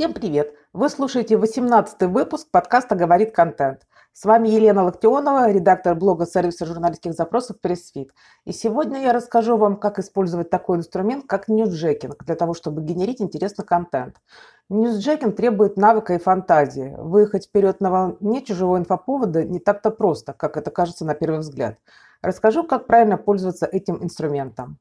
Всем привет! Вы слушаете 18 выпуск подкаста «Говорит контент». С вами Елена Локтионова, редактор блога сервиса журналистских запросов «Pressfeed». И сегодня я расскажу вам, как использовать такой инструмент, как ньюсджекинг, для того, чтобы генерить интересный контент. Ньюсджекинг требует навыка и фантазии. Выехать вперед на волне чужого инфоповода не так-то просто, как это кажется на первый взгляд. Расскажу, как правильно пользоваться этим инструментом.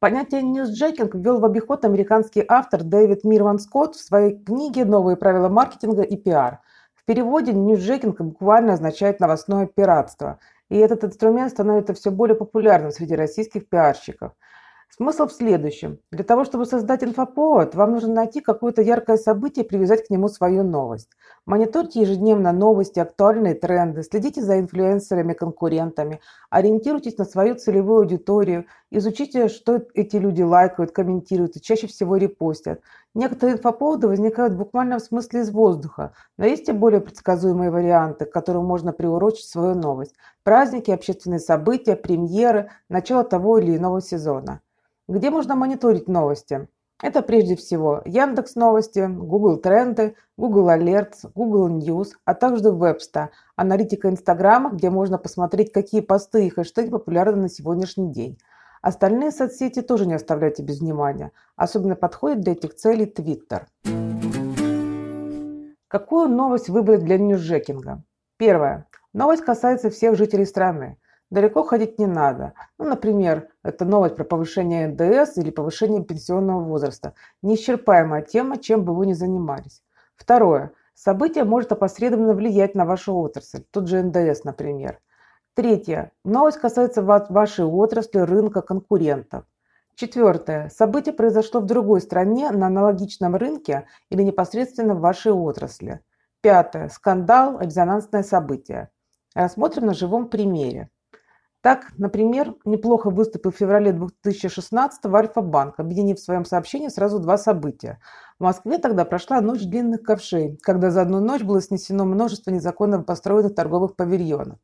Понятие ньюсджекинг ввел в обиход американский автор Дэвид Мирман Скотт в своей книге «Новые правила маркетинга и пиар». В переводе ньюсджекинг буквально означает новостное пиратство, и этот инструмент становится все более популярным среди российских пиарщиков – Смысл в следующем. Для того, чтобы создать инфоповод, вам нужно найти какое-то яркое событие и привязать к нему свою новость. Мониторьте ежедневно новости, актуальные тренды, следите за инфлюенсерами, конкурентами, ориентируйтесь на свою целевую аудиторию, изучите, что эти люди лайкают, комментируют и чаще всего репостят. Некоторые инфоповоды возникают буквально в смысле из воздуха, но есть и более предсказуемые варианты, к которым можно приурочить свою новость. Праздники, общественные события, премьеры, начало того или иного сезона. Где можно мониторить новости? Это прежде всего Яндекс Новости, Google Тренды, Google Alerts, Google News, а также Websta, аналитика Инстаграма, где можно посмотреть, какие посты и хэштеги популярны на сегодняшний день. Остальные соцсети тоже не оставляйте без внимания. Особенно подходит для этих целей Twitter. Какую новость выбрать для ньюсжекинга? Первое. Новость касается всех жителей страны. Далеко ходить не надо. Ну, например, это новость про повышение НДС или повышение пенсионного возраста. Неисчерпаемая тема, чем бы вы ни занимались. Второе. Событие может опосредованно влиять на вашу отрасль, тот же НДС, например. Третье. Новость касается вашей отрасли, рынка, конкурентов. Четвертое. Событие произошло в другой стране, на аналогичном рынке или непосредственно в вашей отрасли. Пятое. Скандал, резонансное событие. Рассмотрим на живом примере. Так, например, неплохо выступил в феврале 2016-го Альфа-банк, объединив в своем сообщении сразу два события. В Москве тогда прошла ночь длинных ковшей, когда за одну ночь было снесено множество незаконно построенных торговых павильонов.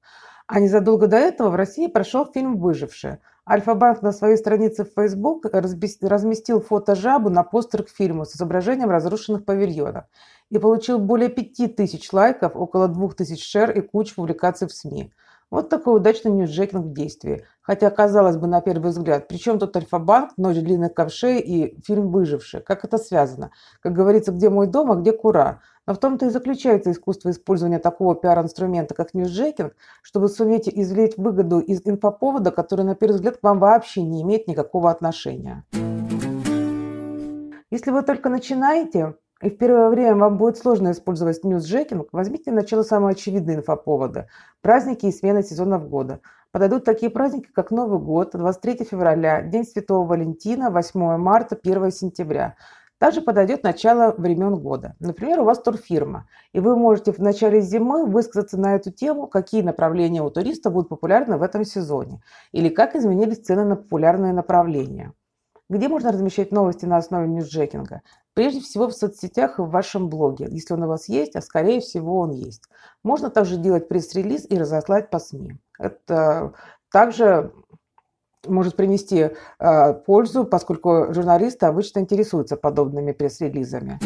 А незадолго до этого в России прошел фильм «Выжившие». Альфа-банк на своей странице в Facebook разместил фото жабу на постер к фильму с изображением разрушенных павильонов и получил более 5000 лайков, около 2000 шер и кучу публикаций в СМИ. Вот такой удачный ньюсджекинг в действии. Хотя, казалось бы, на первый взгляд, при чем тут Альфа-банк, ночь длинных ковшей и фильм «Выживший»? Как это связано? Как говорится, где мой дом, а где кура? Но в том-то и заключается искусство использования такого пиар-инструмента, как ньюсджекинг, чтобы суметь извлечь выгоду из инфоповода, который, на первый взгляд, к вам вообще не имеет никакого отношения. Если вы только начинаете, и в первое время вам будет сложно использовать ньюсджекинг, возьмите начало самые очевидные инфоповоды – праздники и смены сезонов года. Подойдут такие праздники, как Новый год, 23 февраля, День Святого Валентина, 8 марта, 1 сентября. Также подойдет начало времен года. Например, у вас турфирма, и вы можете в начале зимы высказаться на эту тему, какие направления у туриста будут популярны в этом сезоне, или как изменились цены на популярные направления. Где можно размещать новости на основе ньюсджекинга? Прежде всего в соцсетях и в вашем блоге, если он у вас есть, а скорее всего он есть. Можно также делать пресс-релиз и разослать по СМИ. Это также может принести э, пользу, поскольку журналисты обычно интересуются подобными пресс-релизами.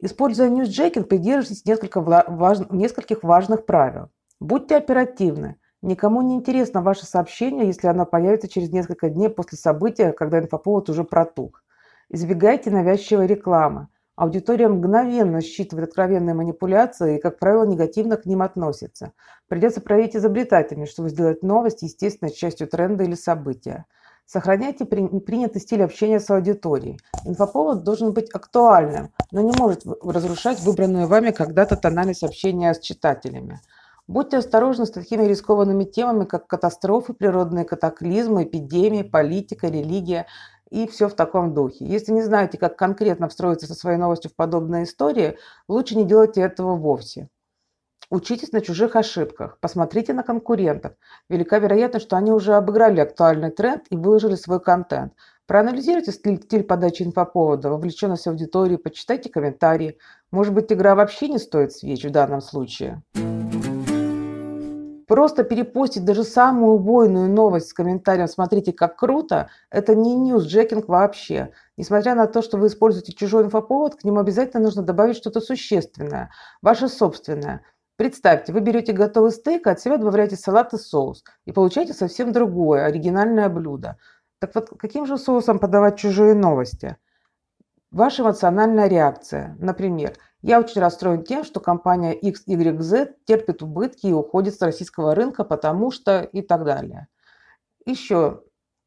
Используя ньюсджекинг, придерживайтесь нескольких важных правил. Будьте оперативны. Никому не интересно ваше сообщение, если оно появится через несколько дней после события, когда инфоповод уже протух. Избегайте навязчивой рекламы. Аудитория мгновенно считывает откровенные манипуляции и, как правило, негативно к ним относится. Придется проявить изобретательность, чтобы сделать новость естественной частью тренда или события. Сохраняйте принятый стиль общения с аудиторией. Инфоповод должен быть актуальным, но не может разрушать выбранную вами когда-то тональность общения с читателями. Будьте осторожны с такими рискованными темами, как катастрофы, природные катаклизмы, эпидемии, политика, религия и все в таком духе. Если не знаете, как конкретно встроиться со своей новостью в подобные истории, лучше не делайте этого вовсе. Учитесь на чужих ошибках, посмотрите на конкурентов. Велика вероятность, что они уже обыграли актуальный тренд и выложили свой контент. Проанализируйте стиль, подачи инфоповода, вовлеченность аудитории, почитайте комментарии. Может быть, игра вообще не стоит свеч в данном случае. Просто перепостить даже самую убойную новость с комментарием «Смотрите, как круто» – это не ньюсджекинг вообще. Несмотря на то, что вы используете чужой инфоповод, к нему обязательно нужно добавить что-то существенное, ваше собственное. Представьте, вы берете готовый стейк, а от себя добавляете салат и соус, и получаете совсем другое, оригинальное блюдо. Так вот, каким же соусом подавать чужие новости? Ваша эмоциональная реакция. Например, я очень расстроен тем, что компания XYZ терпит убытки и уходит с российского рынка, потому что и так далее. Еще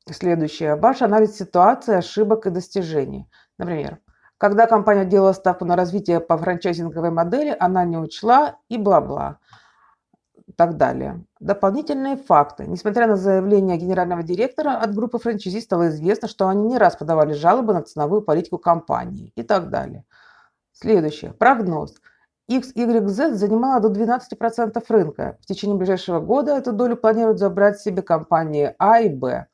следующее. Ваш анализ ситуации, ошибок и достижений. Например, когда компания делала ставку на развитие по франчайзинговой модели, она не учла и бла-бла так далее. Дополнительные факты. Несмотря на заявление генерального директора от группы франчайзи стало известно, что они не раз подавали жалобы на ценовую политику компании и так далее. Следующее. Прогноз. XYZ занимала до 12% рынка. В течение ближайшего года эту долю планируют забрать себе компании А и Б.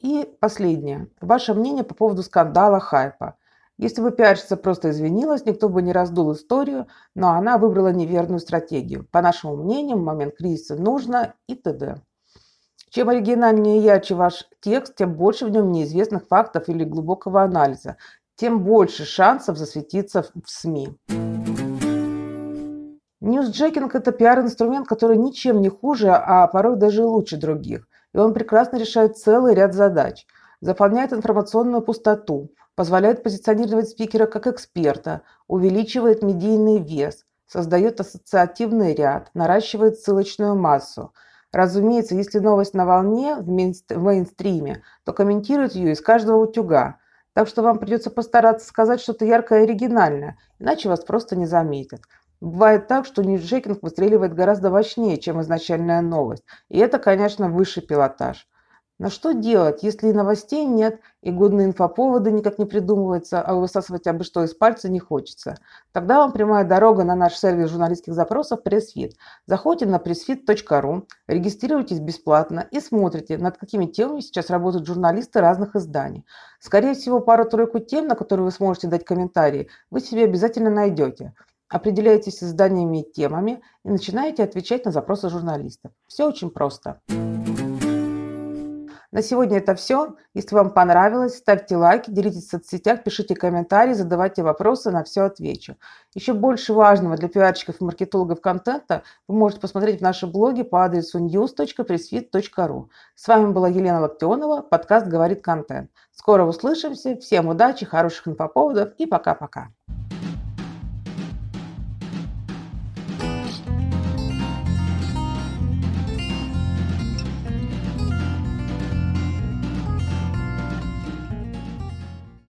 И последнее. Ваше мнение по поводу скандала хайпа. Если бы пиарщица просто извинилась, никто бы не раздул историю, но она выбрала неверную стратегию. По нашему мнению, в момент кризиса нужно и т.д. Чем оригинальнее и ярче ваш текст, тем больше в нем неизвестных фактов или глубокого анализа, тем больше шансов засветиться в СМИ. Ньюсджекинг – это пиар-инструмент, который ничем не хуже, а порой даже лучше других. И он прекрасно решает целый ряд задач. Заполняет информационную пустоту, позволяет позиционировать спикера как эксперта, увеличивает медийный вес, создает ассоциативный ряд, наращивает ссылочную массу. Разумеется, если новость на волне в мейнстриме, то комментирует ее из каждого утюга. Так что вам придется постараться сказать что-то яркое и оригинальное, иначе вас просто не заметят. Бывает так, что ньюсджекинг выстреливает гораздо мощнее, чем изначальная новость. И это, конечно, высший пилотаж. Но что делать, если и новостей нет, и годные инфоповоды никак не придумываются, а высасывать абы что из пальца не хочется? Тогда вам прямая дорога на наш сервис журналистских запросов пресс-фит. Заходите на pressfit.ru, регистрируйтесь бесплатно и смотрите, над какими темами сейчас работают журналисты разных изданий. Скорее всего, пару-тройку тем, на которые вы сможете дать комментарии, вы себе обязательно найдете. Определяйтесь изданиями и темами и начинаете отвечать на запросы журналистов. Все очень просто. На сегодня это все. Если вам понравилось, ставьте лайки, делитесь в соцсетях, пишите комментарии, задавайте вопросы, на все отвечу. Еще больше важного для пиарщиков и маркетологов контента вы можете посмотреть в нашем блоге по адресу news.pressfit.ru. С вами была Елена Локтионова, подкаст «Говорит контент». Скоро услышимся. Всем удачи, хороших инфоповодов и пока-пока.